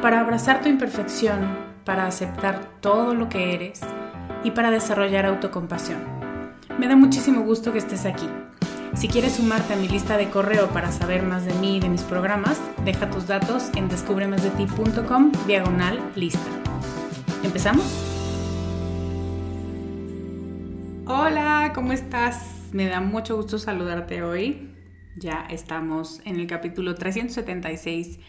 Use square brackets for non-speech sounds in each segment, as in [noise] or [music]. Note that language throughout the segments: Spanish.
para abrazar tu imperfección, para aceptar todo lo que eres y para desarrollar autocompasión. Me da muchísimo gusto que estés aquí. Si quieres sumarte a mi lista de correo para saber más de mí y de mis programas, deja tus datos en descubremasdeti.com diagonal lista. ¿Empezamos? Hola, ¿cómo estás? Me da mucho gusto saludarte hoy. Ya estamos en el capítulo 376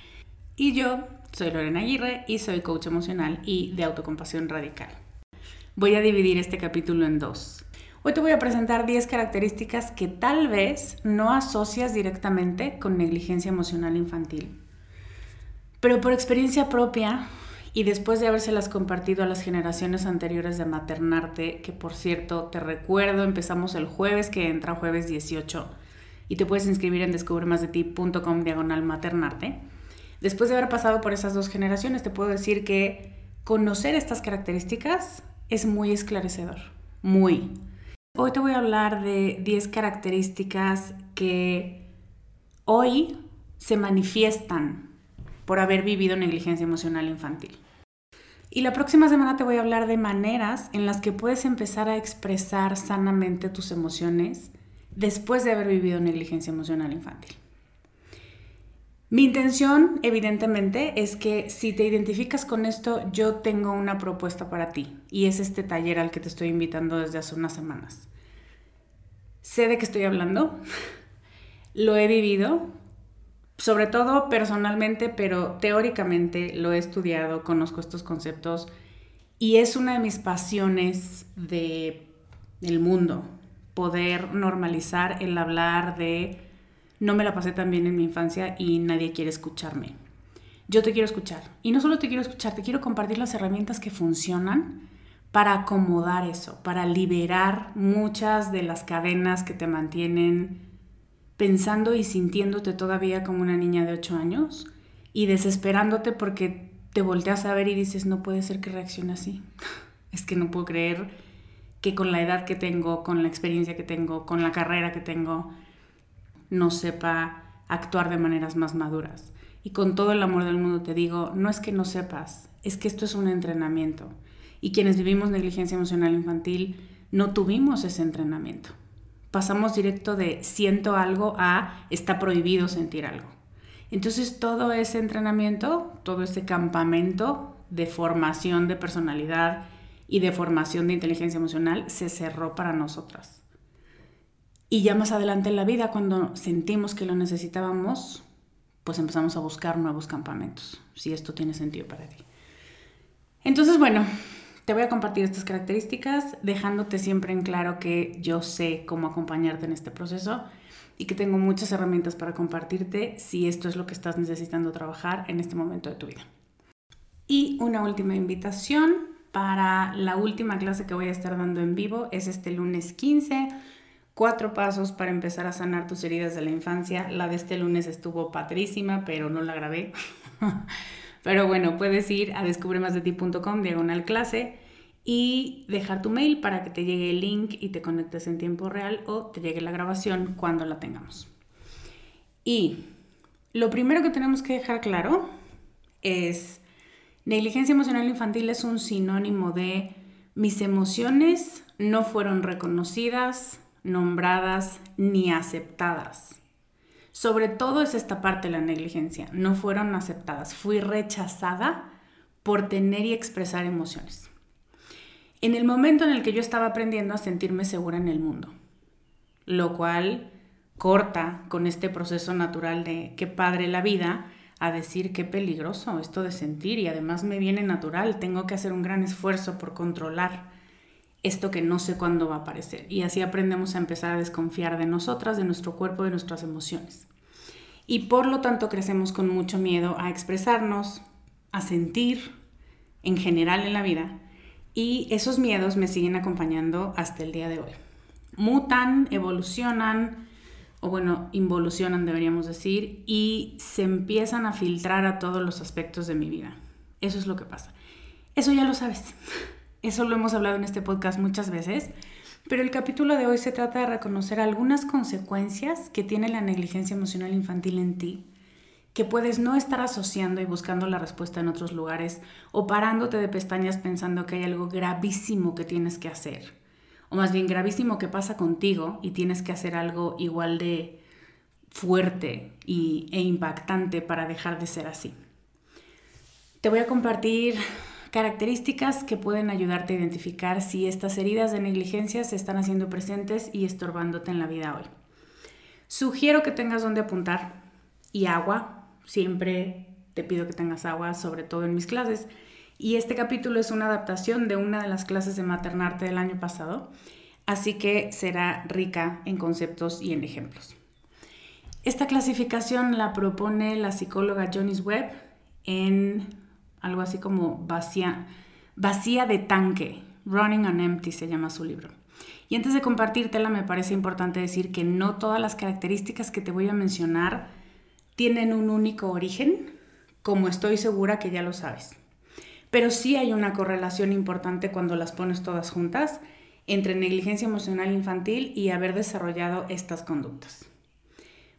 y yo soy Lorena Aguirre y soy coach emocional y de autocompasión radical. Voy a dividir este capítulo en dos. Hoy te voy a presentar 10 características que tal vez no asocias directamente con negligencia emocional infantil. Pero por experiencia propia y después de habérselas compartido a las generaciones anteriores de Maternarte, que por cierto te recuerdo, empezamos el jueves que entra jueves 18 y te puedes inscribir en descubremasdeti.com diagonal maternarte Después de haber pasado por esas dos generaciones, te puedo decir que conocer estas características es muy esclarecedor, muy. Hoy te voy a hablar de 10 características que hoy se manifiestan por haber vivido negligencia emocional infantil. Y la próxima semana te voy a hablar de maneras en las que puedes empezar a expresar sanamente tus emociones después de haber vivido negligencia emocional infantil. Mi intención, evidentemente, es que si te identificas con esto, yo tengo una propuesta para ti y es este taller al que te estoy invitando desde hace unas semanas. Sé de qué estoy hablando, [laughs] lo he vivido, sobre todo personalmente, pero teóricamente lo he estudiado, conozco estos conceptos y es una de mis pasiones de el mundo, poder normalizar el hablar de no me la pasé tan bien en mi infancia y nadie quiere escucharme. Yo te quiero escuchar. Y no solo te quiero escuchar, te quiero compartir las herramientas que funcionan para acomodar eso, para liberar muchas de las cadenas que te mantienen pensando y sintiéndote todavía como una niña de 8 años y desesperándote porque te volteas a ver y dices, no puede ser que reaccione así. [laughs] es que no puedo creer que con la edad que tengo, con la experiencia que tengo, con la carrera que tengo, no sepa actuar de maneras más maduras. Y con todo el amor del mundo te digo, no es que no sepas, es que esto es un entrenamiento. Y quienes vivimos negligencia emocional infantil no tuvimos ese entrenamiento. pasamos directo de siento algo a está prohibido sentir algo. Entonces todo ese entrenamiento, todo ese campamento de formación de personalidad y de formación de inteligencia emocional se cerró para nosotras. Y ya más adelante en la vida, cuando sentimos que lo necesitábamos, pues empezamos a buscar nuevos campamentos, si esto tiene sentido para ti. Entonces, bueno, te voy a compartir estas características, dejándote siempre en claro que yo sé cómo acompañarte en este proceso y que tengo muchas herramientas para compartirte si esto es lo que estás necesitando trabajar en este momento de tu vida. Y una última invitación para la última clase que voy a estar dando en vivo es este lunes 15. Cuatro pasos para empezar a sanar tus heridas de la infancia. La de este lunes estuvo padrísima, pero no la grabé. [laughs] Pero bueno, puedes ir a descubremasdeti.com, diagonal clase, y dejar tu mail para que te llegue el link y te conectes en tiempo real o te llegue la grabación cuando la tengamos. Y lo primero que tenemos que dejar claro es, negligencia emocional infantil es un sinónimo de mis emociones no fueron reconocidas, nombradas ni aceptadas. Sobre todo es esta parte la negligencia. No fueron aceptadas. Fui rechazada por tener y expresar emociones. En el momento en el que yo estaba aprendiendo a sentirme segura en el mundo, lo cual corta con este proceso natural de qué padre la vida a decir qué peligroso esto de sentir y además me viene natural, tengo que hacer un gran esfuerzo por controlar esto que no sé cuándo va a aparecer. Y así aprendemos a empezar a desconfiar de nosotras, de nuestro cuerpo, de nuestras emociones y por lo tanto crecemos con mucho miedo a expresarnos, a sentir en general en la vida y esos miedos me siguen acompañando hasta el día de hoy. Mutan, evolucionan, o bueno, involucionan deberíamos decir, y se empiezan a filtrar a todos los aspectos de mi vida. Eso es lo que pasa. Eso ya lo sabes. [laughs] Eso lo hemos hablado en este podcast muchas veces, pero el capítulo de hoy se trata de reconocer algunas consecuencias que tiene la negligencia emocional infantil en ti, que puedes no estar asociando y buscando la respuesta en otros lugares o parándote de pestañas pensando que hay algo gravísimo que tienes que hacer, o más bien gravísimo que pasa contigo y tienes que hacer algo igual de fuerte e impactante para dejar de ser así. Te voy a compartir Características que pueden ayudarte a identificar si estas heridas de negligencia se están haciendo presentes y estorbándote en la vida hoy. Sugiero que tengas donde apuntar y agua. Siempre te pido que tengas agua, sobre todo en mis clases. Y este capítulo es una adaptación de una de las clases de maternarte del año pasado, así que será rica en conceptos y en ejemplos. Esta clasificación la propone la psicóloga Jonis Webb en algo así como vacía, vacía de tanque, Running on Empty se llama su libro. Y antes de compartírtela me parece importante decir que no todas las características que te voy a mencionar tienen un único origen, como estoy segura que ya lo sabes. Pero sí hay una correlación importante cuando las pones todas juntas entre negligencia emocional infantil y haber desarrollado estas conductas.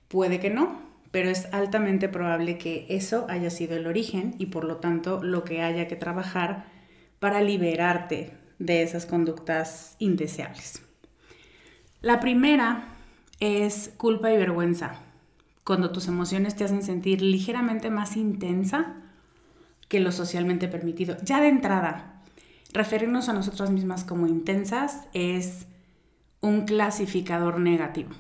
Puede que no, pero es altamente probable que eso haya sido el origen y por lo tanto lo que haya que trabajar para liberarte de esas conductas indeseables. La primera es culpa y vergüenza, cuando tus emociones te hacen sentir ligeramente más intensa que lo socialmente permitido. Ya de entrada, referirnos a nosotras mismas como intensas es un clasificador negativo.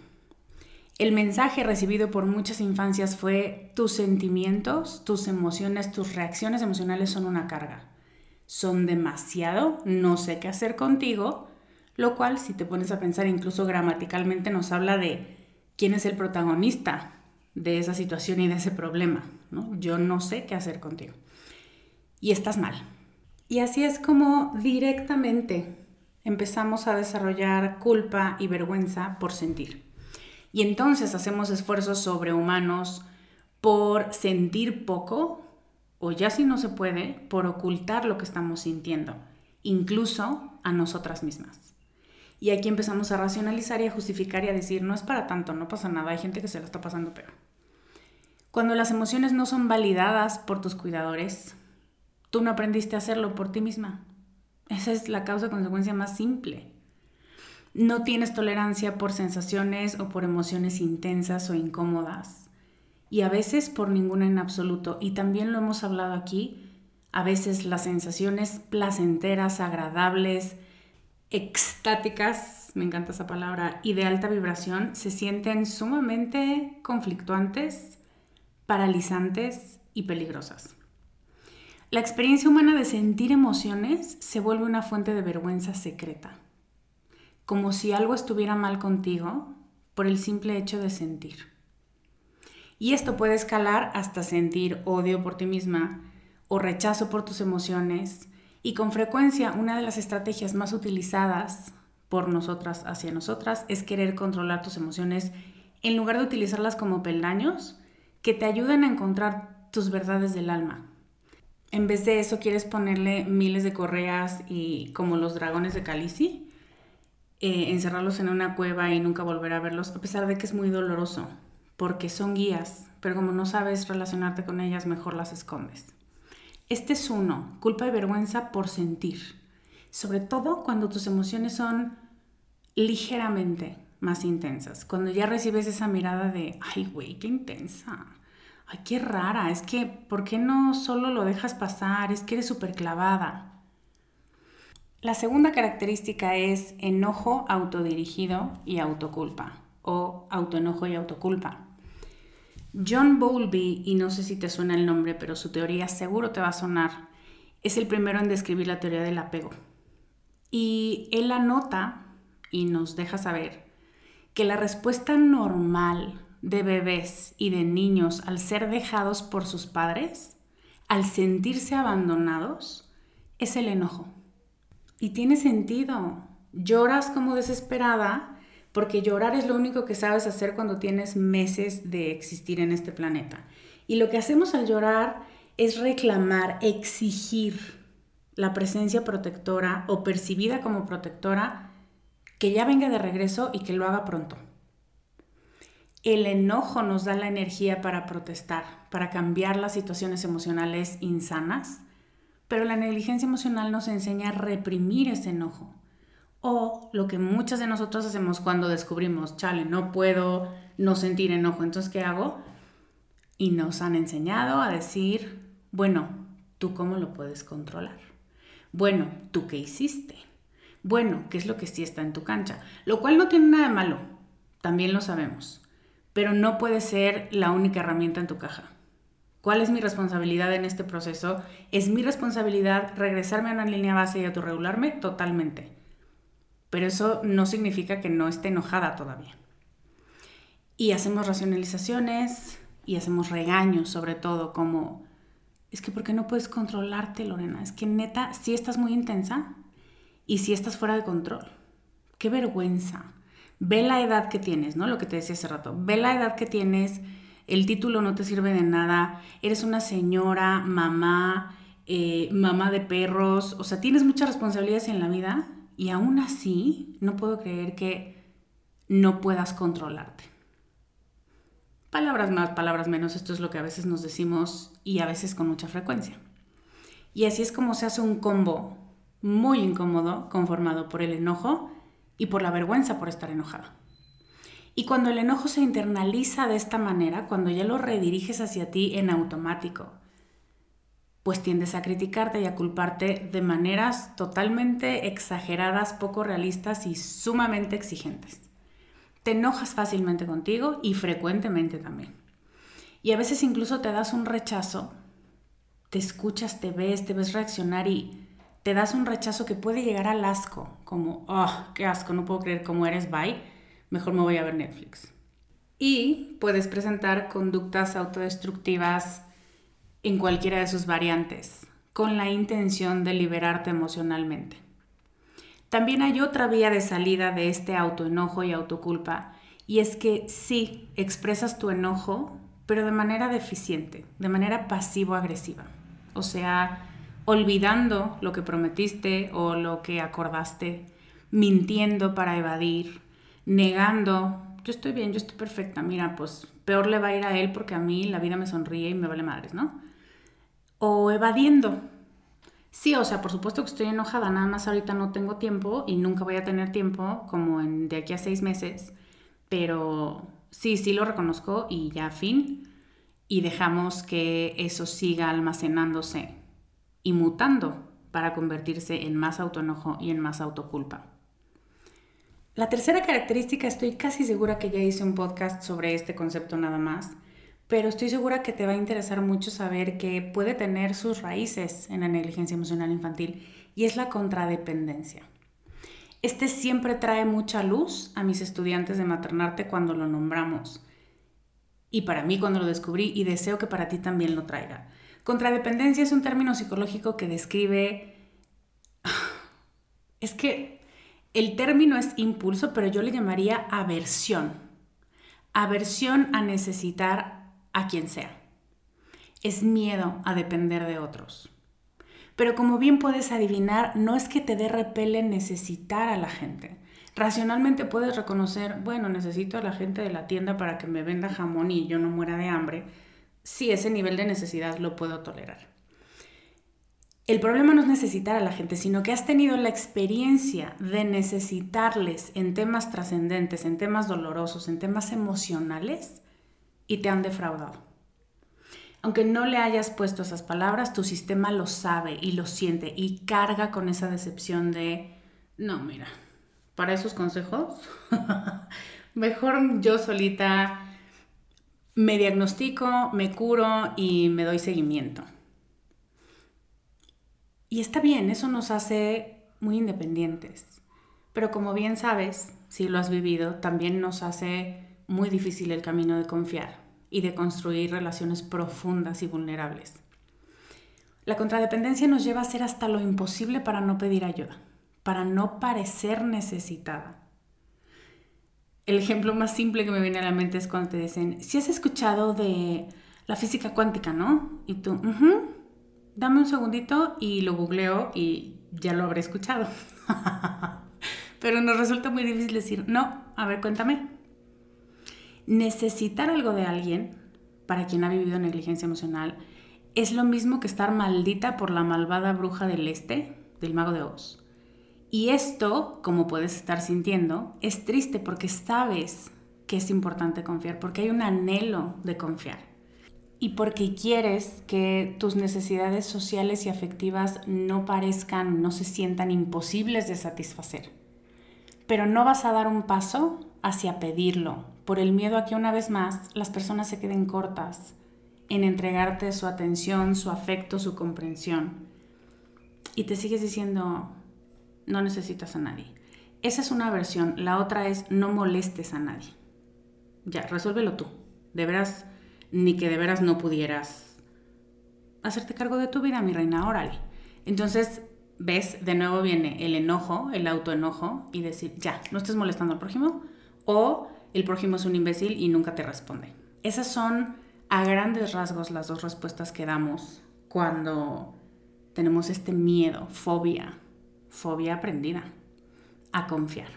El mensaje recibido por muchas infancias fue tus sentimientos, tus emociones, tus reacciones emocionales son una carga. Son demasiado, no sé qué hacer contigo, lo cual si te pones a pensar incluso gramaticalmente nos habla de quién es el protagonista de esa situación y de ese problema. ¿no? Yo no sé qué hacer contigo. Y estás mal. Y así es como directamente empezamos a desarrollar culpa y vergüenza por sentir. Y entonces hacemos esfuerzos sobrehumanos por sentir poco, o ya si no se puede, por ocultar lo que estamos sintiendo, incluso a nosotras mismas. Y aquí empezamos a racionalizar y a justificar y a decir, no es para tanto, no pasa nada, hay gente que se lo está pasando peor. Cuando las emociones no son validadas por tus cuidadores, tú no aprendiste a hacerlo por ti misma. Esa es la causa-consecuencia más simple. No tienes tolerancia por sensaciones o por emociones intensas o incómodas. Y a veces por ninguna en absoluto. Y también lo hemos hablado aquí. A veces las sensaciones placenteras, agradables, extáticas, me encanta esa palabra, y de alta vibración se sienten sumamente conflictuantes, paralizantes y peligrosas. La experiencia humana de sentir emociones se vuelve una fuente de vergüenza secreta, como si algo estuviera mal contigo por el simple hecho de sentir. Y esto puede escalar hasta sentir odio por ti misma o rechazo por tus emociones. Y con frecuencia una de las estrategias más utilizadas por nosotras hacia nosotras es querer controlar tus emociones en lugar de utilizarlas como peldaños que te ayuden a encontrar tus verdades del alma, en vez de eso quieres ponerle miles de correas y como los dragones de Calici, eh, encerrarlos en una cueva y nunca volver a verlos, a pesar de que es muy doloroso, porque son guías, pero como no sabes relacionarte con ellas, mejor las escondes. Este es uno, culpa y vergüenza por sentir, sobre todo cuando tus emociones son ligeramente más intensas, cuando ya recibes esa mirada de, ay, güey, qué intensa ay, qué rara, es que, ¿por qué no solo lo dejas pasar? Es que eres súper clavada. La segunda característica es enojo autodirigido y autoculpa, o autoenojo y autoculpa. John Bowlby, y no sé si te suena el nombre, pero su teoría seguro te va a sonar, es el primero en describir la teoría del apego. Y él anota y nos deja saber que la respuesta normal de bebés y de niños al ser dejados por sus padres, al sentirse abandonados, es el enojo. Y tiene sentido. Lloras como desesperada porque llorar es lo único que sabes hacer cuando tienes meses de existir en este planeta. Y lo que hacemos al llorar es reclamar, exigir la presencia protectora o percibida como protectora que ya venga de regreso y que lo haga pronto. El enojo nos da la energía para protestar, para cambiar las situaciones emocionales insanas, pero la negligencia emocional nos enseña a reprimir ese enojo. O lo que muchas de nosotros hacemos cuando descubrimos, chale, no puedo no sentir enojo, entonces ¿qué hago? Y nos han enseñado a decir, bueno, ¿tú cómo lo puedes controlar? Bueno, ¿tú qué hiciste? Bueno, ¿qué es lo que sí está en tu cancha? Lo cual no tiene nada de malo, también lo sabemos pero no puede ser la única herramienta en tu caja. ¿Cuál es mi responsabilidad en este proceso? ¿Es mi responsabilidad regresarme a una línea base y autorregularme? Totalmente. Pero eso no significa que no esté enojada todavía. Y hacemos racionalizaciones y hacemos regaños sobre todo como, es que ¿por qué no puedes controlarte, Lorena? Es que neta, si estás muy intensa y si estás fuera de control. Qué vergüenza ve la edad que tienes, ¿no? Lo que te decía hace rato, ve la edad que tienes, el título no te sirve de nada, eres una señora, mamá, eh, mamá de perros, o sea, tienes muchas responsabilidades en la vida y aún así no puedo creer que no puedas controlarte. Palabras más, palabras menos, esto es lo que a veces nos decimos y a veces con mucha frecuencia. Y así es como se hace un combo muy incómodo conformado por el enojo, y por la vergüenza por estar enojada. Y cuando el enojo se internaliza de esta manera, cuando ya lo rediriges hacia ti en automático, pues tiendes a criticarte y a culparte de maneras totalmente exageradas, poco realistas y sumamente exigentes. Te enojas fácilmente contigo y frecuentemente también. Y a veces incluso te das un rechazo, te escuchas, te ves, te ves reaccionar y te das un rechazo que puede llegar al asco, como, oh, qué asco, no puedo creer cómo eres, bye, mejor me voy a ver Netflix. Y puedes presentar conductas autodestructivas en cualquiera de sus variantes, con la intención de liberarte emocionalmente. También hay otra vía de salida de este autoenojo y autoculpa, y es que sí, expresas tu enojo, pero de manera deficiente, de manera pasivo-agresiva. O sea, olvidando lo que prometiste o lo que acordaste, mintiendo para evadir, negando, yo estoy bien, yo estoy perfecta, mira, pues peor le va a ir a él porque a mí la vida me sonríe y me vale madres, ¿no? O evadiendo, Sí, o sea, por supuesto que estoy enojada, nada más ahorita no tengo tiempo y nunca voy a tener tiempo como en de aquí a seis meses, pero sí, sí lo reconozco y ya fin, y dejamos que eso siga almacenándose y mutando para convertirse en más autoenojo y en más autoculpa. La tercera característica, estoy casi segura que ya hice un podcast sobre este concepto nada más, pero estoy segura que te va a interesar mucho saber que puede tener sus raíces en la negligencia emocional infantil y es la contradependencia. Este siempre trae mucha luz a mis estudiantes de maternarte cuando lo nombramos y para mí cuando lo descubrí y deseo que para ti también lo traiga. Contradependencia es un término psicológico que describe... [sighs] Es que el término es impulso, pero yo le llamaría aversión. Aversión a necesitar a quien sea. Es miedo a depender de otros. Pero como bien puedes adivinar, no es que te dé repele necesitar a la gente. Racionalmente puedes reconocer, bueno, necesito a la gente de la tienda para que me venda jamón y yo no muera de hambre. Sí, ese nivel de necesidad lo puedo tolerar. El problema no es necesitar a la gente, sino que has tenido la experiencia de necesitarles en temas trascendentes, en temas dolorosos, en temas emocionales y te han defraudado. Aunque no le hayas puesto esas palabras, tu sistema lo sabe y lo siente y carga con esa decepción de, no, mira, para esos consejos, [laughs] mejor yo solita me diagnostico, me curo y me doy seguimiento. Y está bien, eso nos hace muy independientes. Pero como bien sabes, si lo has vivido, también nos hace muy difícil el camino de confiar y de construir relaciones profundas y vulnerables. La contradependencia nos lleva a hacer hasta lo imposible para no pedir ayuda, para no parecer necesitada. El ejemplo más simple que me viene a la mente es cuando te dicen, si has escuchado de la física cuántica, ¿no? Y tú, dame un segundito y lo googleo y ya lo habré escuchado. [laughs] Pero nos resulta muy difícil decir, no, a ver, cuéntame necesitar algo de alguien, para quien ha vivido negligencia emocional, es lo mismo que estar maldita por la malvada bruja del este, del mago de Oz. Y esto, como puedes estar sintiendo, es triste porque sabes que es importante confiar, porque hay un anhelo de confiar. Y porque quieres que tus necesidades sociales y afectivas no parezcan, no se sientan imposibles de satisfacer. Pero no vas a dar un paso hacia pedirlo, por el miedo a que una vez más las personas se queden cortas en entregarte su atención, su afecto, su comprensión. Y te sigues diciendo, no necesitas a nadie. Esa es una versión. La otra es, no molestes a nadie. Ya, resuélvelo tú. De veras, ni que de veras no pudieras hacerte cargo de tu vida, mi reina, órale. Entonces, ves, de nuevo viene el enojo, el autoenojo, y decir, ya, no estés molestando al prójimo, o el prójimo es un imbécil y nunca te responde. Esas son a grandes rasgos las dos respuestas que damos cuando tenemos este miedo, fobia, fobia aprendida, a confiar.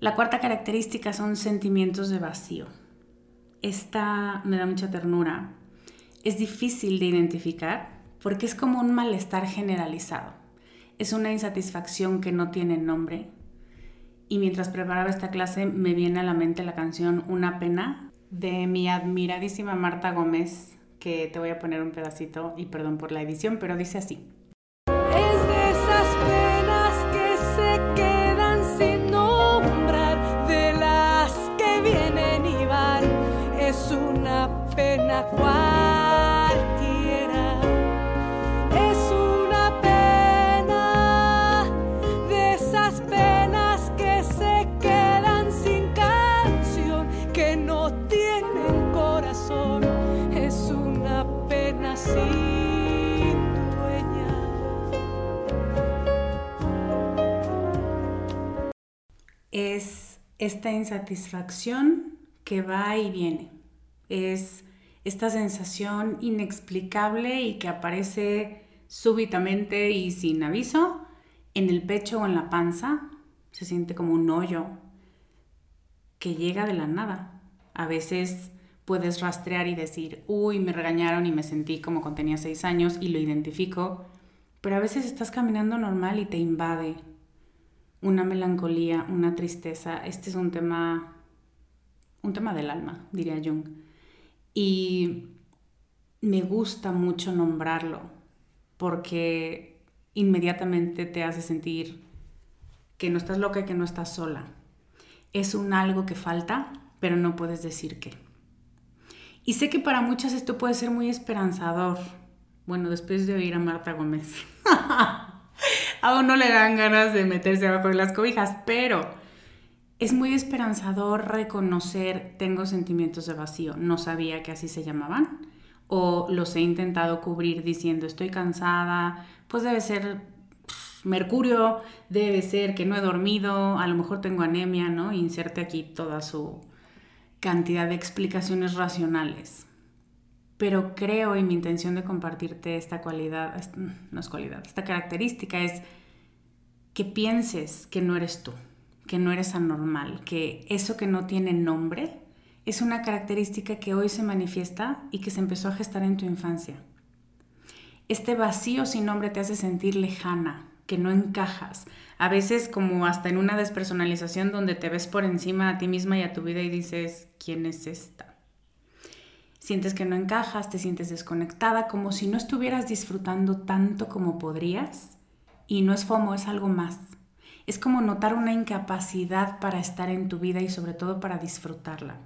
La cuarta característica son sentimientos de vacío. Esta me da mucha ternura. Es difícil de identificar porque es como un malestar generalizado. Es una insatisfacción que no tiene nombre, y mientras preparaba esta clase me viene a la mente la canción Una pena de mi admiradísima Marta Gómez, que te voy a poner un pedacito y perdón por la edición, pero dice así. Es esta insatisfacción que va y viene. Es esta sensación inexplicable y que aparece súbitamente y sin aviso en el pecho o en la panza. Se siente como un hoyo que llega de la nada. A veces puedes rastrear y decir, uy, me regañaron y me sentí como cuando tenía seis años y lo identifico, pero a veces estás caminando normal y te invade una melancolía, una tristeza. Este es un tema, un tema del alma, diría Jung. Y me gusta mucho nombrarlo porque inmediatamente te hace sentir que no estás loca y que no estás sola. Es un algo que falta, pero no puedes decir qué. Y sé que para muchas esto puede ser muy esperanzador. Bueno, después de oír a Marta Gómez. [laughs] Aún no le dan ganas de meterse abajo de las cobijas, pero es muy esperanzador reconocer tengo sentimientos de vacío. No sabía que así se llamaban. O los he intentado cubrir diciendo estoy cansada, pues debe ser mercurio, debe ser que no he dormido, a lo mejor tengo anemia, ¿no? Inserte aquí toda su, cantidad de explicaciones racionales. Pero creo y mi intención de compartirte esta cualidad, no es cualidad, esta característica es que pienses que no eres tú, que no eres anormal, que eso que no tiene nombre es una característica que hoy se manifiesta y que se empezó a gestar en tu infancia. Este vacío sin nombre te hace sentir lejana, que no encajas. A veces como hasta en una despersonalización donde te ves por encima a ti misma y a tu vida y dices, ¿quién es esta? Sientes que no encajas, te sientes desconectada, como si no estuvieras disfrutando tanto como podrías. Y no es FOMO, es algo más. Es como notar una incapacidad para estar en tu vida y sobre todo para disfrutarla.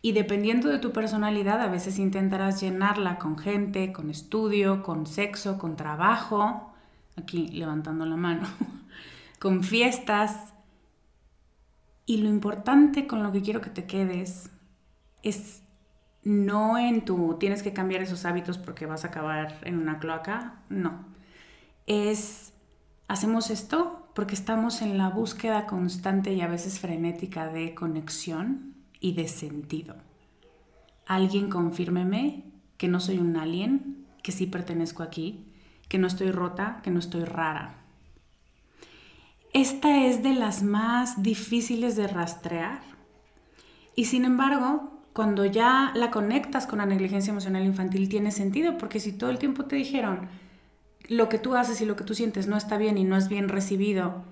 Y dependiendo de tu personalidad, a veces intentarás llenarla con gente, con estudio, con sexo, con trabajo, aquí levantando la mano, [laughs] con fiestas. Y lo importante con lo que quiero que te quedes es no en tu tienes que cambiar esos hábitos porque vas a acabar en una cloaca, no. Es hacemos esto porque estamos en la búsqueda constante y a veces frenética de conexión y de sentido. Alguien confírmeme que no soy un alien, que sí pertenezco aquí, que no estoy rota, que no estoy rara. Esta es de las más difíciles de rastrear. Y sin embargo, cuando ya la conectas con la negligencia emocional infantil, tiene sentido, porque si todo el tiempo te dijeron lo que tú haces y lo que tú sientes no está bien y no es bien recibido,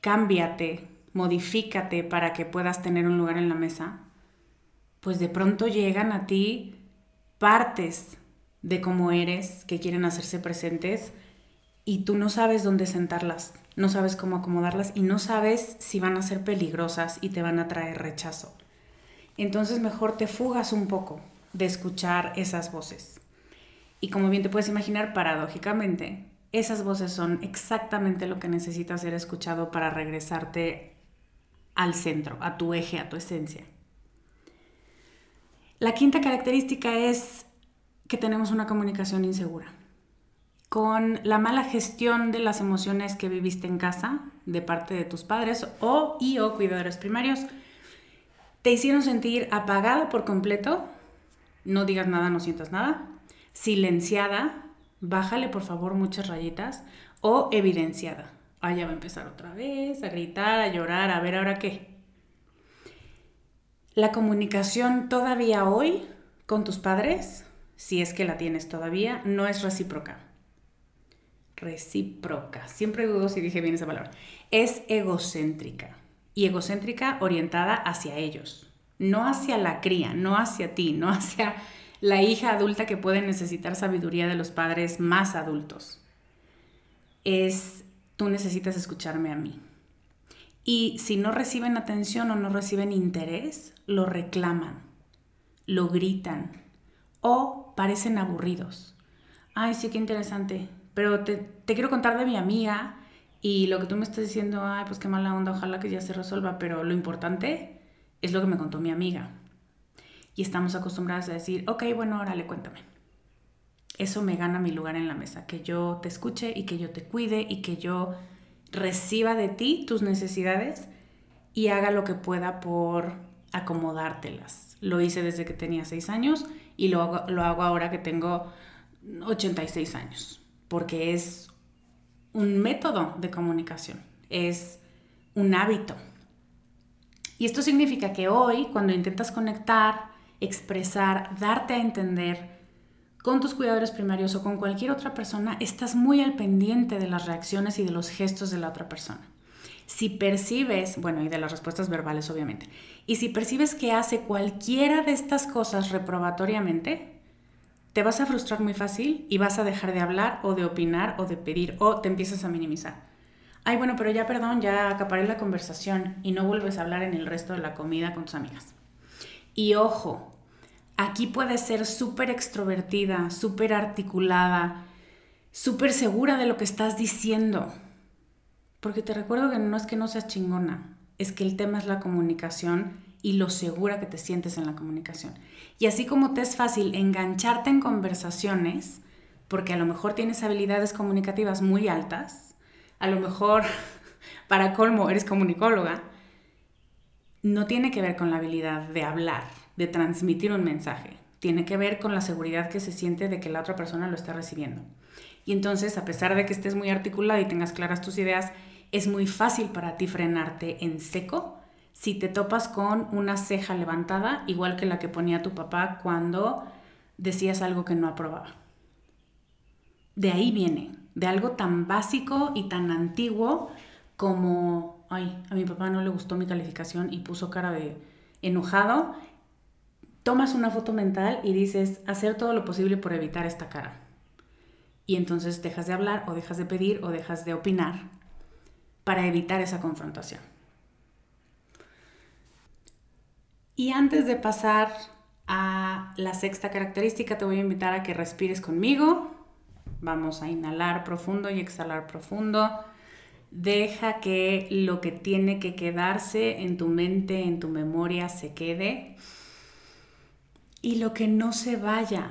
cámbiate, modifícate para que puedas tener un lugar en la mesa, pues de pronto llegan a ti partes de cómo eres, que quieren hacerse presentes y tú no sabes dónde sentarlas, no sabes cómo acomodarlas y no sabes si van a ser peligrosas y te van a traer rechazo. Entonces mejor te fugas un poco de escuchar esas voces. Y como bien te puedes imaginar, paradójicamente, esas voces son exactamente lo que necesitas ser escuchado para regresarte al centro, a tu eje, a tu esencia. La quinta característica es que tenemos una comunicación insegura. Con la mala gestión de las emociones que viviste en casa de parte de tus padres o y o cuidadores primarios, te hicieron sentir apagada por completo, no digas nada, no sientas nada, silenciada, bájale por favor muchas rayitas, o evidenciada. Ah, ya va a empezar otra vez a gritar, a llorar, a ver ahora qué. La comunicación todavía hoy con tus padres si es que la tienes todavía, no es recíproca. Recíproca. Siempre dudo si dije bien esa palabra. Es egocéntrica. Y egocéntrica orientada hacia ellos. No hacia la cría, no hacia ti, no hacia la hija adulta que puede necesitar sabiduría de los padres más adultos. Es, tú necesitas escucharme a mí. Y si no reciben atención o no reciben interés, lo reclaman, lo gritan o parecen aburridos. Ay, sí, qué interesante. Pero te, quiero contar de mi amiga y lo que tú me estás diciendo, ay, pues qué mala onda, ojalá que ya se resuelva, pero lo importante es lo que me contó mi amiga. Y estamos acostumbradas a decir, ok, bueno, órale, cuéntame. Eso me gana mi lugar en la mesa, que yo te escuche y que yo te cuide y que yo reciba de ti tus necesidades y haga lo que pueda por acomodártelas. Lo hice desde que tenía seis años y lo hago, lo hago ahora que tengo 86 años, porque es un método de comunicación, es un hábito. Y esto significa que hoy, cuando intentas conectar expresar, darte a entender con tus cuidadores primarios o con cualquier otra persona, estás muy al pendiente de las reacciones y de los gestos de la otra persona. Si percibes, bueno, y de las respuestas verbales obviamente, y si percibes que hace cualquiera de estas cosas reprobatoriamente, te vas a frustrar muy fácil y vas a dejar de hablar o de opinar o de pedir o te empiezas a minimizar. Ay, bueno, pero ya perdón, ya acaparé la conversación y no vuelves a hablar en el resto de la comida con tus amigas. Y ojo, aquí puedes ser súper extrovertida, súper articulada, súper segura de lo que estás diciendo. Porque te recuerdo que no es que no seas chingona, es que el tema es la comunicación y lo segura que te sientes en la comunicación. Y así como te es fácil engancharte en conversaciones, porque a lo mejor tienes habilidades comunicativas muy altas, a lo mejor [laughs] para colmo eres comunicóloga, no tiene que ver con la habilidad de hablar, de transmitir un mensaje. Tiene que ver con la seguridad que se siente de que la otra persona lo está recibiendo. Y entonces, a pesar de que estés muy articulada y tengas claras tus ideas, es muy fácil para ti frenarte en seco si te topas con una ceja levantada, igual que la que ponía tu papá cuando decías algo que no aprobaba. De ahí viene, de algo tan básico y tan antiguo como, ay, a mi papá no le gustó mi calificación y puso cara de enojado, tomas una foto mental y dices, hacer todo lo posible por evitar esta cara. Y entonces dejas de hablar o dejas de pedir o dejas de opinar para evitar esa confrontación. Y antes de pasar a la sexta característica, te voy a invitar a que respires conmigo. Vamos a inhalar profundo y exhalar profundo. Deja que lo que tiene que quedarse en tu mente, en tu memoria, se quede. Y lo que no se vaya.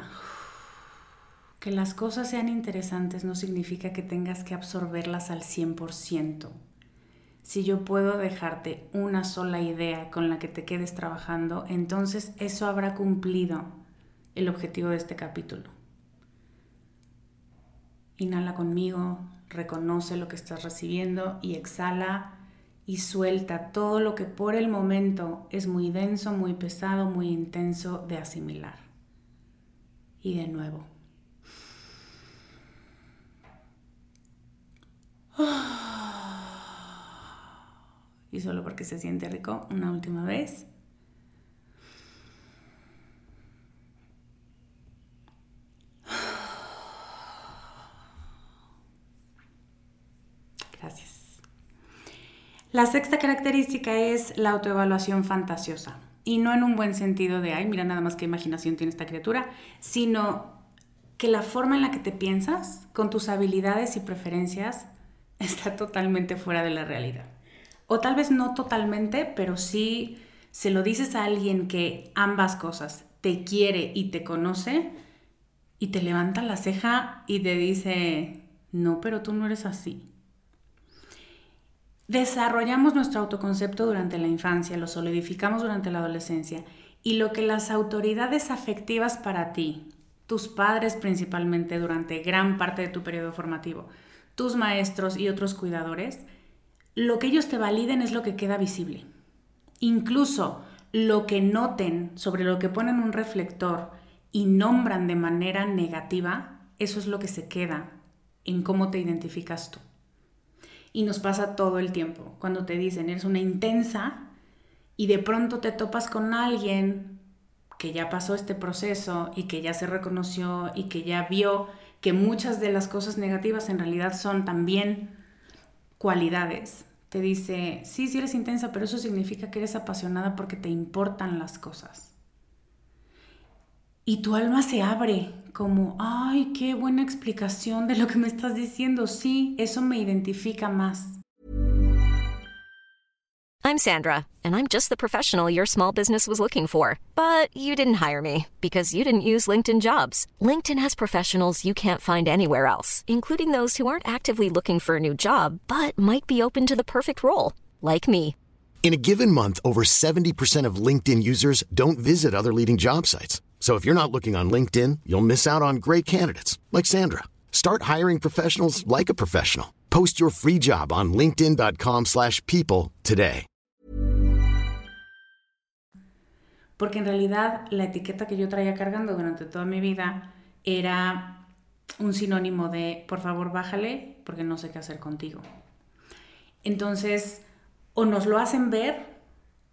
Que las cosas sean interesantes no significa que tengas que absorberlas al 100%. Si yo puedo dejarte una sola idea con la que te quedes trabajando, entonces eso habrá cumplido el objetivo de este capítulo. Inhala conmigo, reconoce lo que estás recibiendo y exhala y suelta todo lo que por el momento es muy denso, muy pesado, muy intenso de asimilar. Y de nuevo. [sighs] Y solo porque se siente rico, una última vez. [sighs] La sexta característica es la autoevaluación fantasiosa. Y no en un buen sentido de, ay, mira nada más qué imaginación tiene esta criatura, sino que la forma en la que te piensas, con tus habilidades y preferencias, [laughs] está totalmente fuera de la realidad. O tal vez no totalmente, pero sí se lo dices a alguien que ambas cosas te quiere y te conoce y te levanta la ceja y te dice, no, pero tú no eres así. Desarrollamos nuestro autoconcepto durante la infancia, lo solidificamos durante la adolescencia y lo que las autoridades afectivas para ti, tus padres principalmente durante gran parte de tu periodo formativo, tus maestros y otros cuidadores, lo que ellos te validen es lo que queda visible. Incluso lo que noten sobre lo que ponen un reflector y nombran de manera negativa, eso es lo que se queda en cómo te identificas tú. Y nos pasa todo el tiempo. Cuando te dicen, eres una intensa y de pronto te topas con alguien que ya pasó este proceso y que ya se reconoció y que ya vio que muchas de las cosas negativas en realidad son también cualidades. Te dice, sí, sí eres intensa, pero eso significa que eres apasionada porque te importan las cosas. Y tu alma se abre como, ay, qué buena explicación de lo que me estás diciendo. Sí, eso me identifica más. I'm Sandra, and I'm just the professional your small business was looking for. But you didn't hire me because you didn't use LinkedIn jobs. LinkedIn has professionals you can't find anywhere else, including those who aren't actively looking for a new job but might be open to the perfect role, like me. In a given month, over 70% of LinkedIn users don't visit other leading job sites. So if you're not looking on LinkedIn, you'll miss out on great candidates like Sandra. Start hiring professionals like a professional. Post your free job on linkedin.com/people today. porque en realidad la etiqueta que yo traía cargando durante toda mi vida era un sinónimo de, por favor, bájale, porque no sé qué hacer contigo. Entonces, o nos lo hacen ver,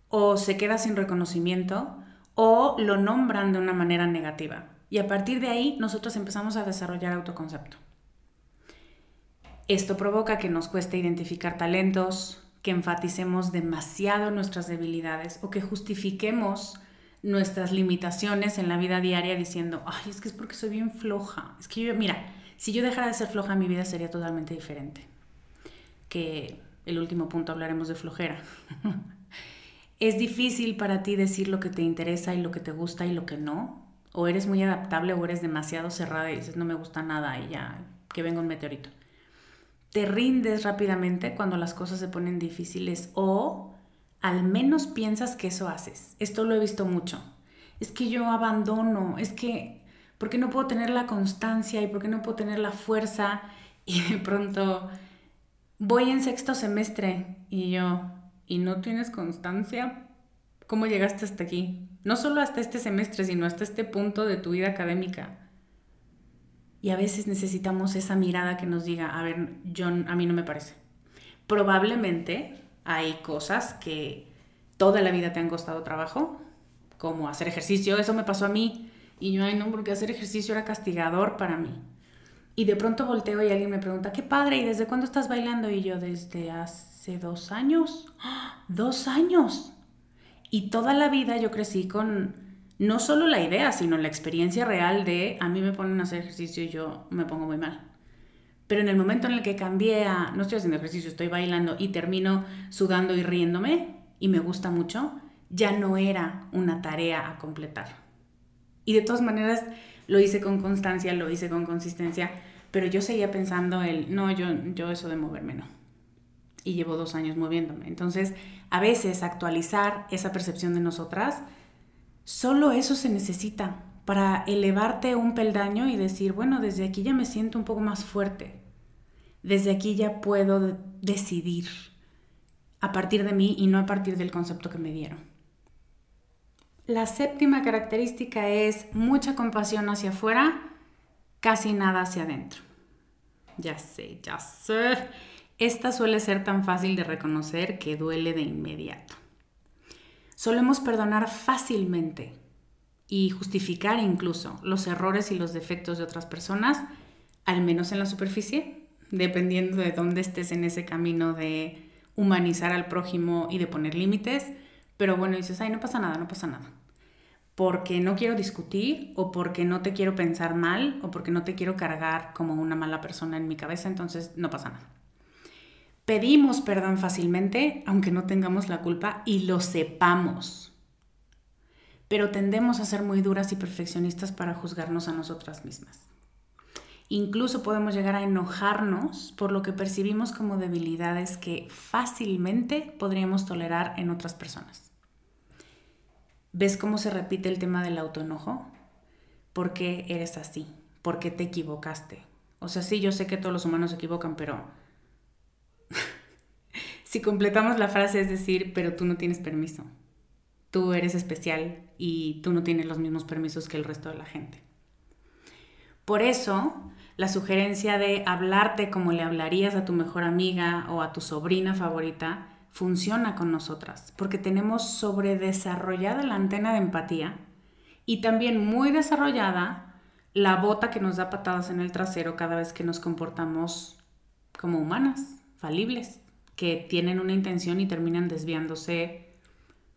o se queda sin reconocimiento, o lo nombran de una manera negativa. Y a partir de ahí nosotros empezamos a desarrollar autoconcepto. Esto provoca que nos cueste identificar talentos, que enfaticemos demasiado nuestras debilidades o que justifiquemos nuestras limitaciones en la vida diaria diciendo, ay, es que es porque soy bien floja. Es que yo, mira, si yo dejara de ser floja, mi vida sería totalmente diferente. Que el último punto hablaremos de flojera. [laughs] es difícil para ti decir lo que te interesa y lo que te gusta y lo que no. O eres muy adaptable o eres demasiado cerrada y dices, no me gusta nada y ya, que venga un meteorito. Te rindes rápidamente cuando las cosas se ponen difíciles o al menos piensas que eso haces. Esto lo he visto mucho. Es que yo abandono, es que, ¿por qué no puedo tener la constancia y por qué no puedo tener la fuerza? [laughs] Y de pronto voy en sexto semestre y yo, ¿y no tienes constancia? ¿Cómo llegaste hasta aquí? No solo hasta este semestre, sino hasta este punto de tu vida académica. Y a veces necesitamos esa mirada que nos diga, a ver, John, a mí no me parece. Probablemente hay cosas que toda la vida te han costado trabajo, como hacer ejercicio, eso me pasó a mí. Y yo, ay, no, porque hacer ejercicio era castigador para mí. Y de pronto volteo y alguien me pregunta, qué padre, ¿y desde cuándo estás bailando? Y yo, desde hace dos años. ¡Dos años! Y toda la vida yo crecí con no solo la idea, sino la experiencia real de a mí me ponen a hacer ejercicio y yo me pongo muy mal. Pero en el momento en el que cambié a no estoy haciendo ejercicio, estoy bailando y termino sudando y riéndome y me gusta mucho, ya no era una tarea a completar. Y de todas maneras lo hice con constancia, lo hice con consistencia, pero yo seguía pensando el, no, yo, yo eso de moverme no. Y llevo dos años moviéndome. Entonces, a veces actualizar esa percepción de nosotras, solo eso se necesita para elevarte un peldaño y decir, bueno, desde aquí ya me siento un poco más fuerte desde aquí ya puedo decidir a partir de mí y no a partir del concepto que me dieron. La séptima característica es mucha compasión hacia afuera, casi nada hacia adentro. Ya sé, ya sé. Esta suele ser tan fácil de reconocer que duele de inmediato. Solemos perdonar fácilmente y justificar incluso los errores y los defectos de otras personas, al menos en la superficie, dependiendo de dónde estés en ese camino de humanizar al prójimo y de poner límites, pero bueno, dices, ay, no pasa nada, no pasa nada. Porque no quiero discutir o porque no te quiero pensar mal o porque no te quiero cargar como una mala persona en mi cabeza, entonces no pasa nada. Pedimos perdón fácilmente, aunque no tengamos la culpa y lo sepamos. Pero tendemos a ser muy duras y perfeccionistas para juzgarnos a nosotras mismas. Incluso podemos llegar a enojarnos por lo que percibimos como debilidades que fácilmente podríamos tolerar en otras personas. ¿Ves cómo se repite el tema del autoenojo? ¿Por qué eres así? ¿Por qué te equivocaste? O sea, sí, yo sé que todos los humanos se equivocan, pero si completamos la frase es decir, pero tú no tienes permiso. Tú eres especial y tú no tienes los mismos permisos que el resto de la gente. Por eso, la sugerencia de hablarte como le hablarías a tu mejor amiga o a tu sobrina favorita funciona con nosotras, porque tenemos sobredesarrollada la antena de empatía y también muy desarrollada la bota que nos da patadas en el trasero cada vez que nos comportamos como humanas, falibles, que tienen una intención y terminan desviándose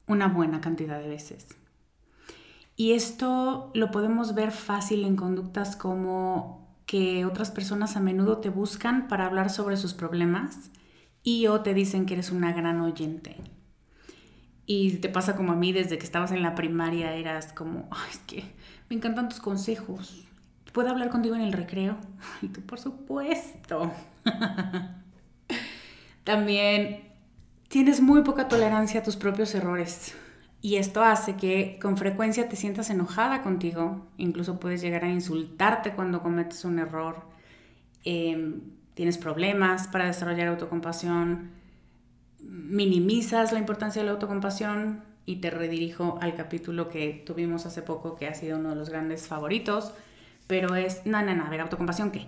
una buena cantidad de veces. Y esto lo podemos ver fácil en conductas como que otras personas a menudo te buscan para hablar sobre sus problemas y o te dicen que eres una gran oyente. Y te pasa como a mí desde que estabas en la primaria, eras como, Ay, es que me encantan tus consejos. ¿Puedo hablar contigo en el recreo? [laughs] Y tú, por supuesto. [laughs] También tienes muy poca tolerancia a tus propios errores. Y esto hace que con frecuencia te sientas enojada contigo, incluso puedes llegar a insultarte cuando cometes un error, em, tienes problemas para desarrollar autocompasión, minimizas la importancia de la autocompasión. Y te redirijo al capítulo que tuvimos hace poco, que ha sido uno de los grandes favoritos, pero es, no, no, no, a ver, autocompasión, ¿qué?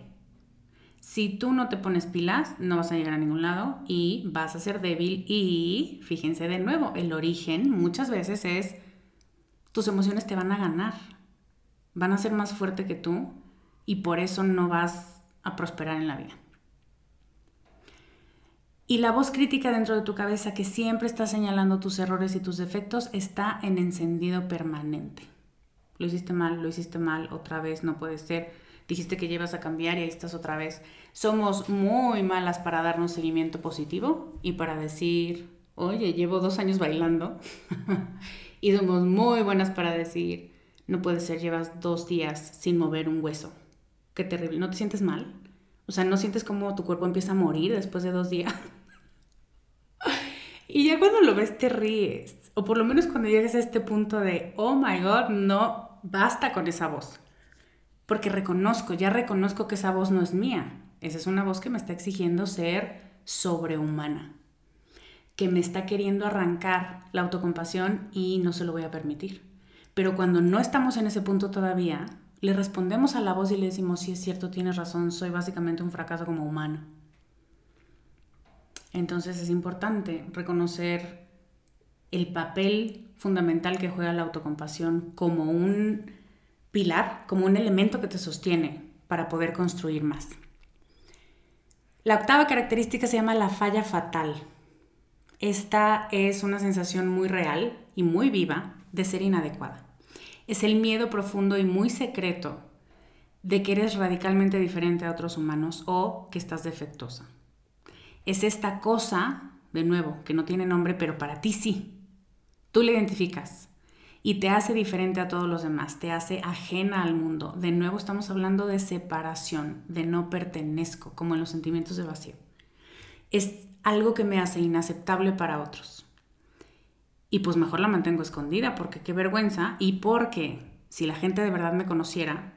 Si tú no te pones pilas, no vas a llegar a ningún lado y vas a ser débil y, fíjense de nuevo, el origen muchas veces es, tus emociones te van a ganar, van a ser más fuerte que tú y por eso no vas a prosperar en la vida. Y la voz crítica dentro de tu cabeza que siempre está señalando tus errores y tus defectos está en encendido permanente. Lo hiciste mal, lo hiciste mal, otra vez no puede ser. Dijiste que llevas a cambiar y ahí estás otra vez. Somos muy malas para darnos seguimiento positivo y para decir, oye, llevo dos años bailando. [laughs] y somos muy buenas para decir, no puede ser, llevas dos días sin mover un hueso. Qué terrible, ¿no te sientes mal? O sea, ¿no sientes como tu cuerpo empieza a morir después de dos días? [laughs] y ya cuando lo ves te ríes. O por lo menos cuando llegues a este punto de, oh my god, no, basta con esa voz. Porque reconozco, ya reconozco que esa voz no es mía. Esa es una voz que me está exigiendo ser sobrehumana. Que me está queriendo arrancar la autocompasión y no se lo voy a permitir. Pero cuando no estamos en ese punto todavía, le respondemos a la voz y le decimos, sí es cierto, tienes razón, soy básicamente un fracaso como humano. Entonces es importante reconocer el papel fundamental que juega la autocompasión como un pilar, como un elemento que te sostiene para poder construir más. La octava característica se llama la falla fatal. Esta es una sensación muy real y muy viva de ser inadecuada. Es el miedo profundo y muy secreto de que eres radicalmente diferente a otros humanos o que estás defectuosa es esta cosa, de nuevo, que no tiene nombre, pero para ti sí. Tú la identificas y te hace diferente a todos los demás, te hace ajena al mundo. De nuevo estamos hablando de separación, de no pertenezco, como en los sentimientos de vacío. Es algo que me hace inaceptable para otros. Y pues mejor la mantengo escondida, porque qué vergüenza y porque si la gente de verdad me conociera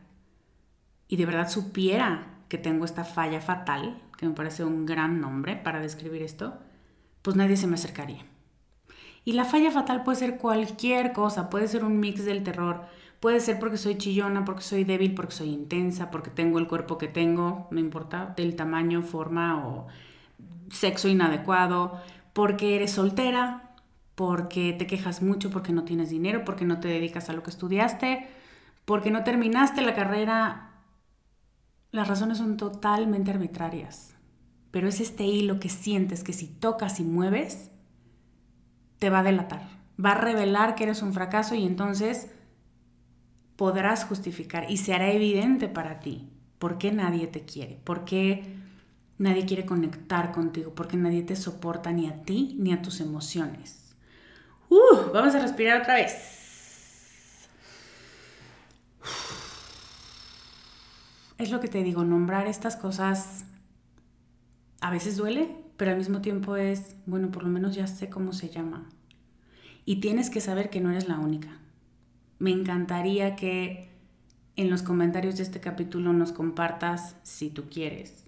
y de verdad supiera que tengo esta falla fatal, que me parece un gran nombre para describir esto, pues nadie se me acercaría. Y la falla fatal puede ser cualquier cosa, puede ser un mix del terror, puede ser porque soy chillona, porque soy débil, porque soy intensa, porque tengo el cuerpo que tengo, no importa, del tamaño, forma o sexo inadecuado, porque eres soltera, porque te quejas mucho porque no tienes dinero, porque no te dedicas a lo que estudiaste, porque no terminaste la carrera. Las razones son totalmente arbitrarias, pero es este hilo que sientes que si tocas y mueves, te va a delatar, va a revelar que eres un fracaso y entonces podrás justificar y se hará evidente para ti por qué nadie te quiere, por qué nadie quiere conectar contigo, por qué nadie te soporta ni a ti ni a tus emociones. Uh, vamos a respirar otra vez. es lo que te digo, nombrar estas cosas a veces duele, pero al mismo tiempo es, bueno, por lo menos ya sé cómo se llama. Y tienes que saber que no eres la única. Me encantaría que en los comentarios de este capítulo nos compartas, si tú quieres,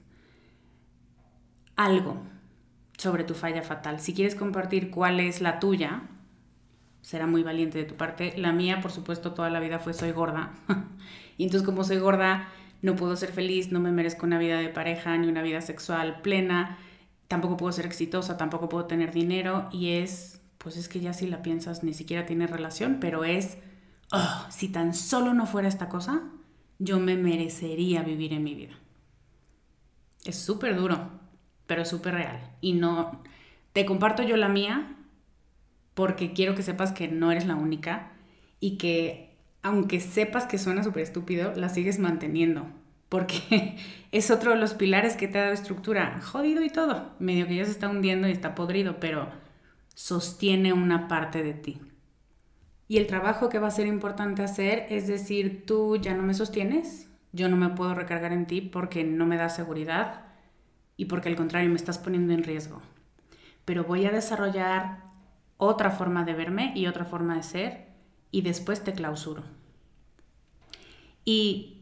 algo sobre tu falla fatal. Si quieres compartir cuál es la tuya, será muy valiente de tu parte. La mía, por supuesto, toda la vida fue soy gorda. [laughs] y entonces como soy gorda, no puedo ser feliz, no me merezco una vida de pareja ni una vida sexual plena, tampoco puedo ser exitosa, tampoco puedo tener dinero y es, pues es que ya si la piensas ni siquiera tiene relación, pero es, oh, si tan solo no fuera esta cosa, yo me merecería vivir en mi vida. Es súper duro, pero súper real. Y no, te comparto yo la mía porque quiero que sepas que no eres la única y que aunque sepas que suena súper estúpido, la sigues manteniendo. Porque [laughs] es otro de los pilares que te ha dado estructura. Jodido y todo. Medio que ya se está hundiendo y está podrido, pero sostiene una parte de ti. Y el trabajo que va a ser importante hacer es decir, tú ya no me sostienes, yo no me puedo recargar en ti porque no me da seguridad y porque al contrario me estás poniendo en riesgo. Pero voy a desarrollar otra forma de verme y otra forma de ser y después te clausuro. Y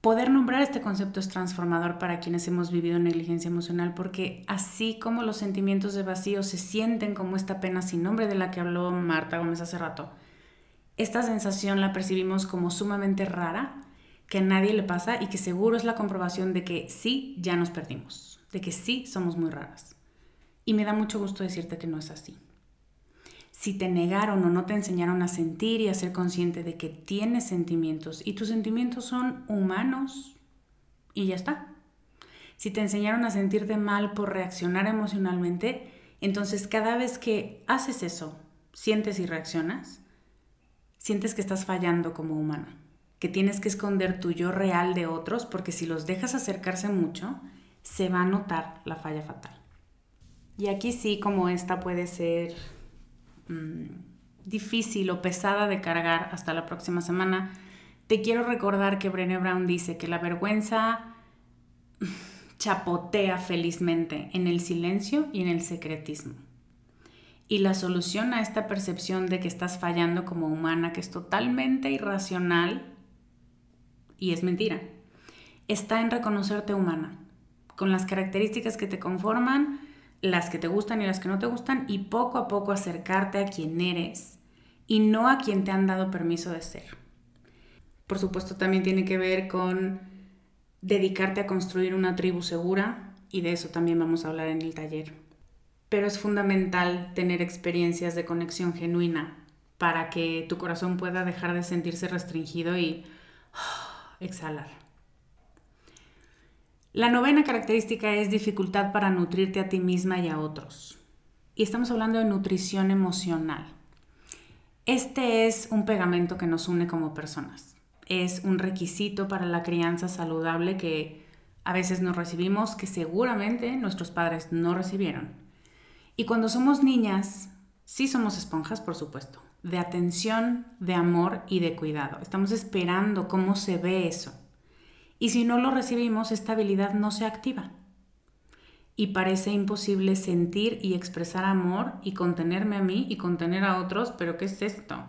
Poder nombrar este concepto es transformador para quienes hemos vivido negligencia emocional porque así como los sentimientos de vacío se sienten como esta pena sin nombre de la que habló Marta Gómez hace rato, esta sensación la percibimos como sumamente rara, que a nadie le pasa y que seguro es la comprobación de que sí, ya nos perdimos, de que sí somos muy raras. Y me da mucho gusto decirte que no es así. Si te negaron o no te enseñaron a sentir y a ser consciente de que tienes sentimientos y tus sentimientos son humanos y ya está. Si te enseñaron a sentirte mal por reaccionar emocionalmente, entonces cada vez que haces eso, sientes y reaccionas, sientes que estás fallando como humana, que tienes que esconder tu yo real de otros porque si los dejas acercarse mucho, se va a notar la falla fatal. Y aquí sí, como esta puede ser Mm, difícil o pesada de cargar hasta la próxima semana, te quiero recordar que Brené Brown dice que la vergüenza [laughs] chapotea felizmente en el silencio y en el secretismo. Y la solución a esta percepción de que estás fallando como humana, que es totalmente irracional y es mentira, está en reconocerte humana, con las características que te conforman, las que te gustan y las que no te gustan y poco a poco acercarte a quien eres y no a quien te han dado permiso de ser. Por supuesto también tiene que ver con dedicarte a construir una tribu segura y de eso también vamos a hablar en el taller. Pero es fundamental tener experiencias de conexión genuina para que tu corazón pueda dejar de sentirse restringido y [sighs] exhalar. La novena característica es dificultad para nutrirte a ti misma y a otros. Y estamos hablando de nutrición emocional. Este es un pegamento que nos une como personas. Es un requisito para la crianza saludable que a veces no recibimos, que seguramente nuestros padres no recibieron. Y cuando somos niñas, sí somos esponjas, por supuesto, de atención, de amor y de cuidado. Estamos esperando cómo se ve eso. Y si no lo recibimos, esta habilidad no se activa. Y parece imposible sentir y expresar amor y contenerme a mí y contener a otros, pero ¿qué es esto?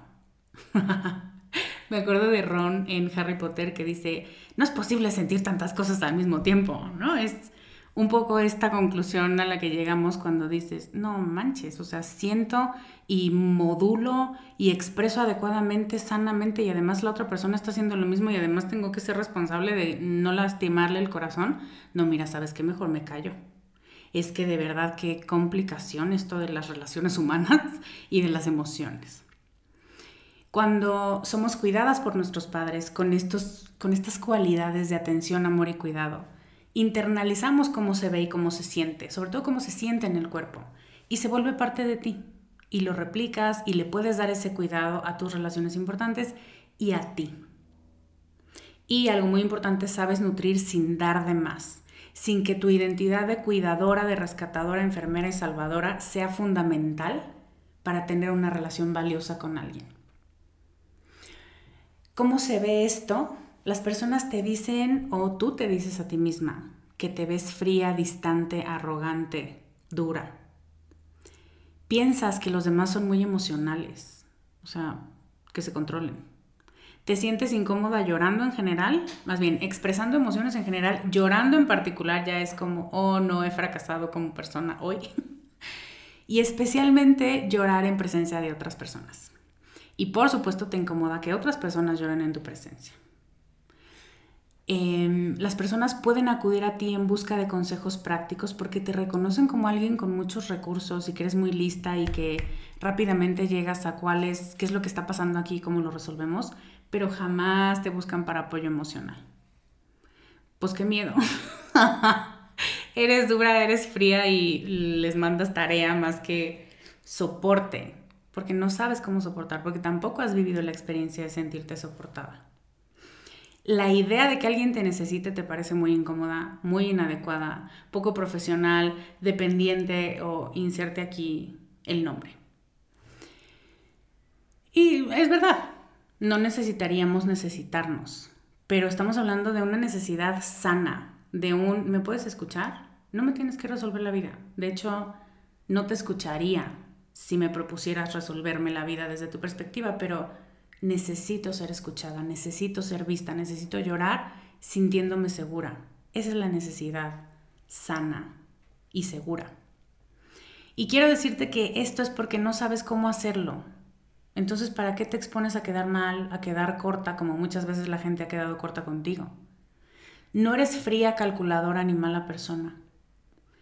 [laughs] Me acuerdo de Ron en Harry Potter que dice, no es posible sentir tantas cosas al mismo tiempo, ¿no? Es, un poco esta conclusión a la que llegamos cuando dices, no manches, o sea, siento y modulo y expreso adecuadamente, sanamente y además la otra persona está haciendo lo mismo y además tengo que ser responsable de no lastimarle el corazón. No, mira, ¿sabes qué? Mejor me callo. Es que de verdad qué complicación esto de las relaciones humanas [laughs] y de las emociones. Cuando somos cuidadas por nuestros padres con, estos, con estas cualidades de atención, amor y cuidado, internalizamos cómo se ve y cómo se siente, sobre todo cómo se siente en el cuerpo, y se vuelve parte de ti. Y lo replicas y le puedes dar ese cuidado a tus relaciones importantes y a ti. Y algo muy importante, sabes nutrir sin dar de más, sin que tu identidad de cuidadora, de rescatadora, enfermera y salvadora sea fundamental para tener una relación valiosa con alguien. ¿Cómo se ve esto? Las personas te dicen o tú te dices a ti misma que te ves fría, distante, arrogante, dura. Piensas que los demás son muy emocionales, o sea, que se controlen. Te sientes incómoda llorando en general, más bien expresando emociones en general, llorando en particular ya es como, oh, no he fracasado como persona hoy. [laughs] y especialmente llorar en presencia de otras personas. Y por supuesto te incomoda que otras personas lloren en tu presencia. Em, las personas pueden acudir a ti en busca de consejos prácticos porque te reconocen como alguien con muchos recursos y que eres muy lista y que rápidamente llegas a cuál es, qué es lo que está pasando aquí y cómo lo resolvemos, pero jamás te buscan para apoyo emocional. Pues qué miedo. [laughs] eres dura, eres fría y les mandas tarea más que soporte, porque no sabes cómo soportar, porque tampoco has vivido la experiencia de sentirte soportada la idea de que alguien te necesite te parece muy incómoda, muy inadecuada, poco profesional, dependiente o inserte aquí el nombre. Y es verdad, no necesitaríamos necesitarnos, pero estamos hablando de una necesidad sana, de un, ¿me puedes escuchar? No me tienes que resolver la vida. De hecho, no te escucharía si me propusieras resolverme la vida desde tu perspectiva, pero necesito ser escuchada, necesito ser vista, necesito llorar sintiéndome segura. Esa es la necesidad sana y segura. Y quiero decirte que esto es porque no sabes cómo hacerlo. Entonces, ¿para qué te expones a quedar mal, a quedar corta, como muchas veces la gente ha quedado corta contigo? No eres fría, calculadora ni mala persona.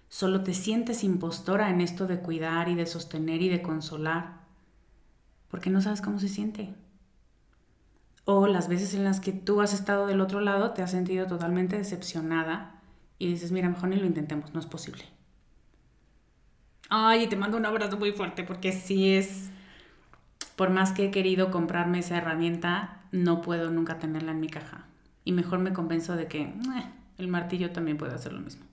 Solo te sientes impostora en esto de cuidar y de sostener y de consolar, porque no sabes cómo se siente. O las veces en las que tú has estado del otro lado te has sentido totalmente decepcionada y dices, mira, mejor ni lo intentemos, no es posible. Ay, te mando un abrazo muy fuerte porque sí es, por más que he querido comprarme esa herramienta, no puedo nunca tenerla en mi caja. Y mejor me convenzo de que el martillo también puede hacer lo mismo.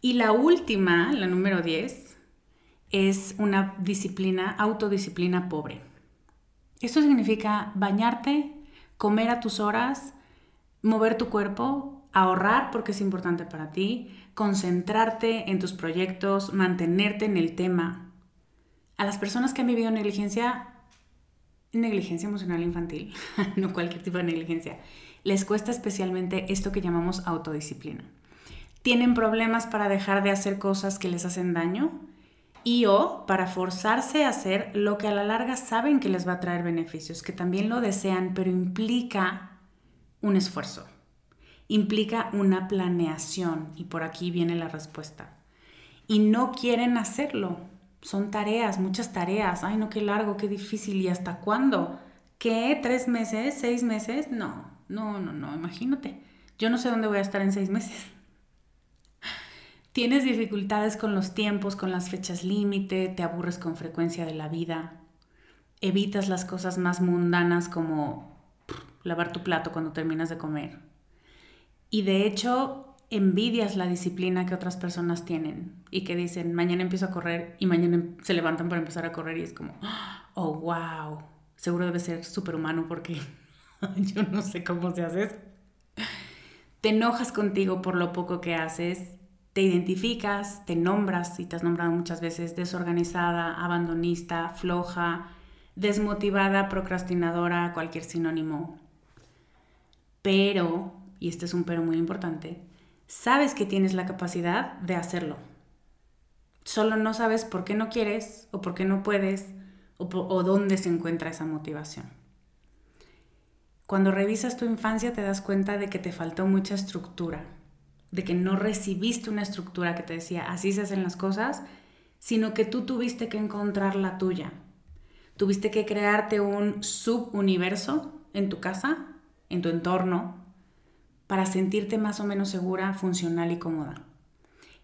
Y la última, la número 10, es una disciplina, autodisciplina pobre. Esto significa bañarte, comer a tus horas, mover tu cuerpo, ahorrar porque es importante para ti, concentrarte en tus proyectos, mantenerte en el tema. A las personas que han vivido negligencia, negligencia emocional infantil, [laughs] no cualquier tipo de negligencia, les cuesta especialmente esto que llamamos autodisciplina. Tienen problemas para dejar de hacer cosas que les hacen daño y o para forzarse a hacer lo que a la larga saben que les va a traer beneficios, que también lo desean, pero implica un esfuerzo, implica una planeación y por aquí viene la respuesta. Y no quieren hacerlo son tareas, muchas tareas. Ay, no, qué largo, qué difícil. ¿Y hasta cuándo? ¿Qué? ¿Tres meses? ¿Seis meses? No, no, no, no, imagínate. Yo no sé dónde voy a estar en seis meses. Tienes dificultades con los tiempos, con las fechas límite, te aburres con frecuencia de la vida, evitas las cosas más mundanas como lavar tu plato cuando terminas de comer. Y de hecho, envidias la disciplina que otras personas tienen y que dicen, mañana empiezo a correr y mañana em-, se levantan para empezar a correr y es como, oh, wow, seguro debe ser superhumano porque [laughs] yo no sé cómo se hace eso. Te enojas contigo por lo poco que haces, te identificas, te nombras y te has nombrado muchas veces desorganizada, abandonista, floja, desmotivada, procrastinadora, cualquier sinónimo. Pero, y este es un pero muy importante, sabes que tienes la capacidad de hacerlo. Solo no sabes por qué no quieres o por qué no puedes o, dónde se encuentra esa motivación. Cuando revisas tu infancia te das cuenta de que te faltó mucha estructura, de que no recibiste una estructura que te decía así se hacen las cosas, sino que tú tuviste que encontrar la tuya. Tuviste que crearte un subuniverso en tu casa, en tu entorno, para sentirte más o menos segura, funcional y cómoda.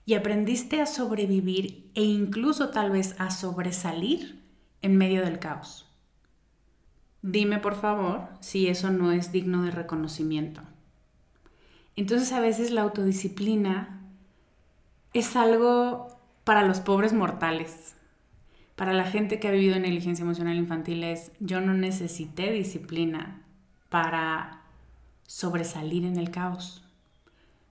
Y aprendiste a sobrevivir e incluso tal vez a sobresalir en medio del caos. Dime por favor si eso no es digno de reconocimiento. Entonces a veces la autodisciplina es algo para los pobres mortales. Para la gente que ha vivido en negligencia emocional infantil es yo no necesité disciplina para sobresalir en el caos.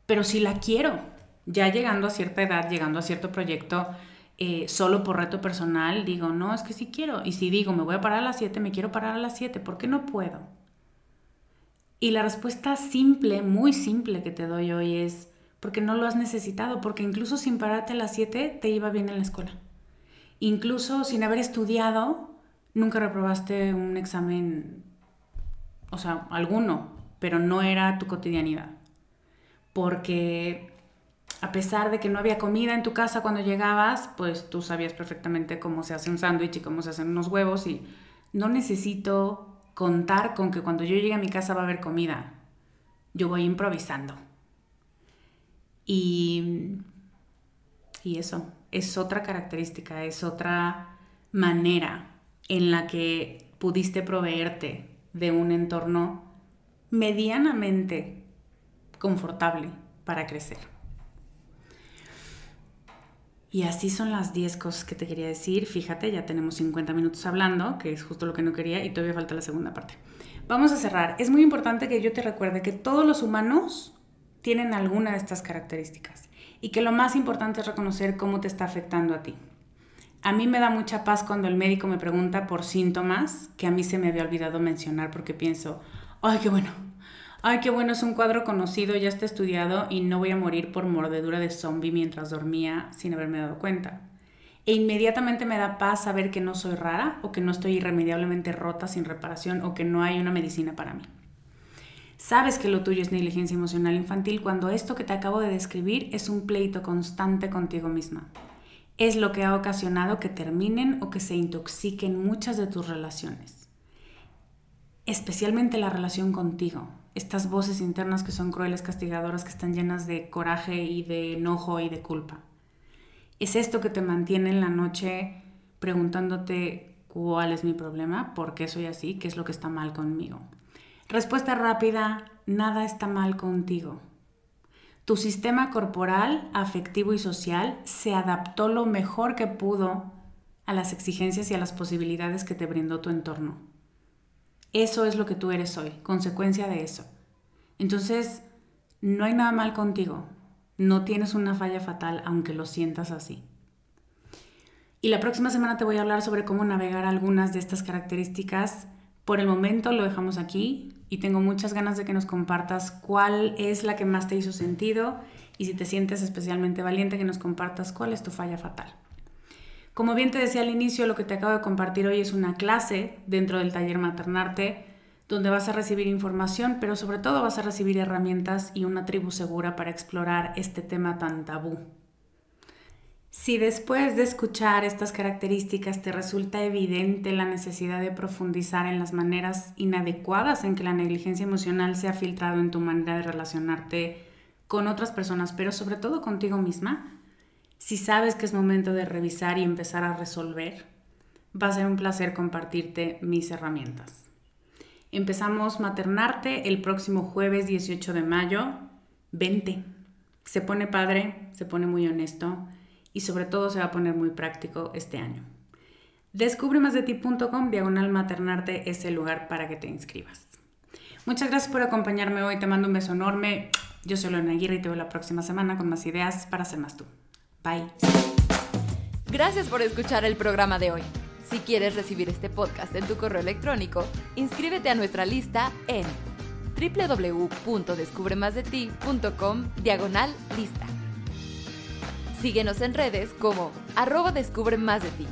Pero si la quiero, ya llegando a cierta edad, llegando a cierto proyecto, eh, solo por reto personal, digo, no, es que sí quiero. Y si digo, me voy a parar a las 7, me quiero parar a las 7, ¿por qué no puedo? Y la respuesta simple, muy simple que te doy hoy es, porque no lo has necesitado, porque incluso sin pararte a las 7 te iba bien en la escuela. Incluso sin haber estudiado, nunca reprobaste un examen, o sea, alguno, pero no era tu cotidianidad. Porque a pesar de que no había comida en tu casa cuando llegabas, pues tú sabías perfectamente cómo se hace un sándwich y cómo se hacen unos huevos y no necesito contar con que cuando yo llegue a mi casa va a haber comida. Yo voy improvisando. Y, y eso es otra característica, es otra manera en la que pudiste proveerte de un entorno medianamente confortable para crecer. Y así son las 10 cosas que te quería decir. Fíjate, ya tenemos 50 minutos hablando, que es justo lo que no quería, y todavía falta la segunda parte. Vamos a cerrar. Es muy importante que yo te recuerde que todos los humanos tienen alguna de estas características y que lo más importante es reconocer cómo te está afectando a ti. A mí me da mucha paz cuando el médico me pregunta por síntomas que a mí se me había olvidado mencionar porque pienso, ay, qué bueno. Ay, qué bueno, es un cuadro conocido, ya está estudiado y no voy a morir por mordedura de zombie mientras dormía sin haberme dado cuenta. E inmediatamente me da paz saber que no soy rara o que no estoy irremediablemente rota sin reparación o que no hay una medicina para mí. Sabes que lo tuyo es negligencia emocional infantil cuando esto que te acabo de describir es un pleito constante contigo misma. Es lo que ha ocasionado que terminen o que se intoxiquen muchas de tus relaciones. Especialmente la relación contigo. Estas voces internas que son crueles, castigadoras, que están llenas de coraje y de enojo y de culpa. Es esto que te mantiene en la noche preguntándote cuál es mi problema, por qué soy así, qué es lo que está mal conmigo. Respuesta rápida, nada está mal contigo. Tu sistema corporal, afectivo y social se adaptó lo mejor que pudo a las exigencias y a las posibilidades que te brindó tu entorno. Eso es lo que tú eres hoy, consecuencia de eso. Entonces, no hay nada mal contigo, no tienes una falla fatal aunque lo sientas así. Y la próxima semana te voy a hablar sobre cómo navegar algunas de estas características. Por el momento lo dejamos aquí y tengo muchas ganas de que nos compartas cuál es la que más te hizo sentido y si te sientes especialmente valiente que nos compartas cuál es tu falla fatal. Como bien te decía al inicio, lo que te acabo de compartir hoy es una clase dentro del taller Maternarte donde vas a recibir información, pero sobre todo vas a recibir herramientas y una tribu segura para explorar este tema tan tabú. Si después de escuchar estas características te resulta evidente la necesidad de profundizar en las maneras inadecuadas en que la negligencia emocional se ha filtrado en tu manera de relacionarte con otras personas, pero sobre todo contigo misma, si sabes que es momento de revisar y empezar a resolver, va a ser un placer compartirte mis herramientas. Empezamos Maternarte el próximo jueves 18 de mayo. 20. Se pone padre, se pone muy honesto y sobre todo se va a poner muy práctico este año. Descubre más de ti.com, diagonal maternarte es el lugar para que te inscribas. Muchas gracias por acompañarme hoy, te mando un beso enorme. Yo soy Lorena Aguirre y te veo la próxima semana con más ideas para ser más tú. Bye. Gracias por escuchar el programa de hoy. Si quieres recibir este podcast en tu correo electrónico, inscríbete a nuestra lista en www.descubremasdeti.com diagonal lista. Síguenos en redes como arroba descubre más de ti.